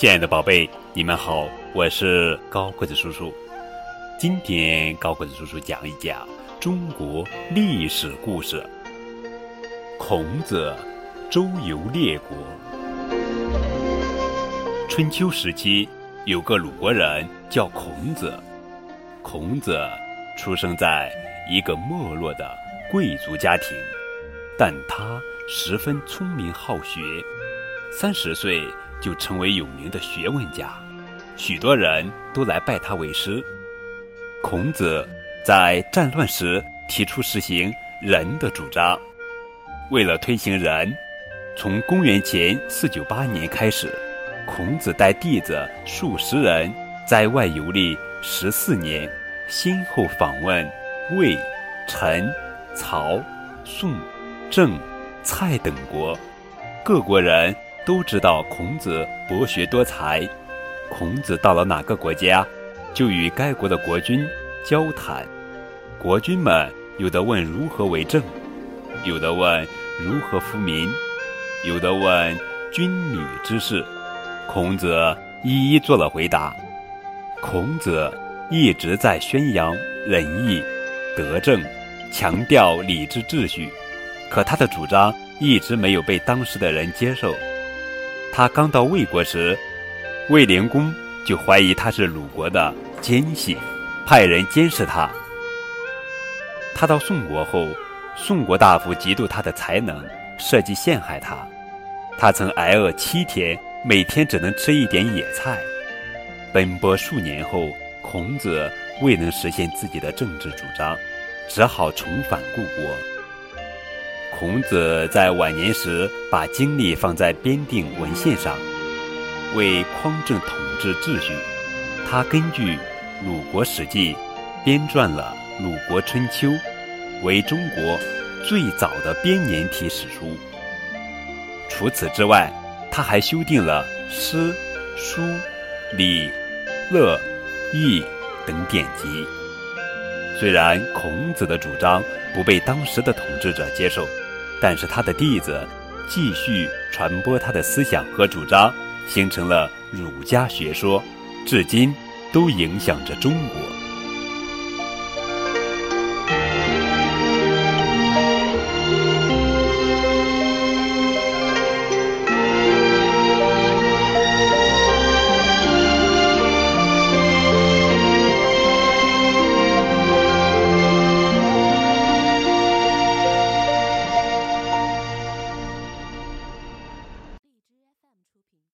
亲爱的宝贝，你们好，我是高个子叔叔。今天高个子叔叔讲一讲中国历史故事。孔子周游列国。春秋时期，有个鲁国人叫孔子。孔子出生在一个没落的贵族家庭，但他十分聪明好学。三十岁就成为有名的学问家，许多人都来拜他为师。孔子在战乱时提出实行仁的主张，为了推行仁，从公元前四九八年开始，孔子带弟子数十人在外游历十四年，先后访问魏、陈、曹、宋、郑、蔡等国，各国人。都知道孔子博学多才，孔子到了哪个国家，就与该国的国君交谈。国君们有的问如何为政，有的问如何富民，有的问君女之事，孔子一一做了回答。孔子一直在宣扬仁义、德政，强调礼制秩序，可他的主张一直没有被当时的人接受。他刚到魏国时，魏灵公就怀疑他是鲁国的奸细，派人监视他。他到宋国后，宋国大夫嫉妒他的才能，设计陷害他。他曾挨饿七天，每天只能吃一点野菜。奔波数年后，孔子未能实现自己的政治主张，只好重返故国。孔子在晚年时，把精力放在编订文献上，为匡正统治秩序。他根据《鲁国史记》编撰了《鲁国春秋》，为中国最早的编年体史书。除此之外，他还修订了诗、书、礼、乐、易等典籍。虽然孔子的主张不被当时的统治者接受。但是他的弟子继续传播他的思想和主张，形成了儒家学说，至今都影响着中国。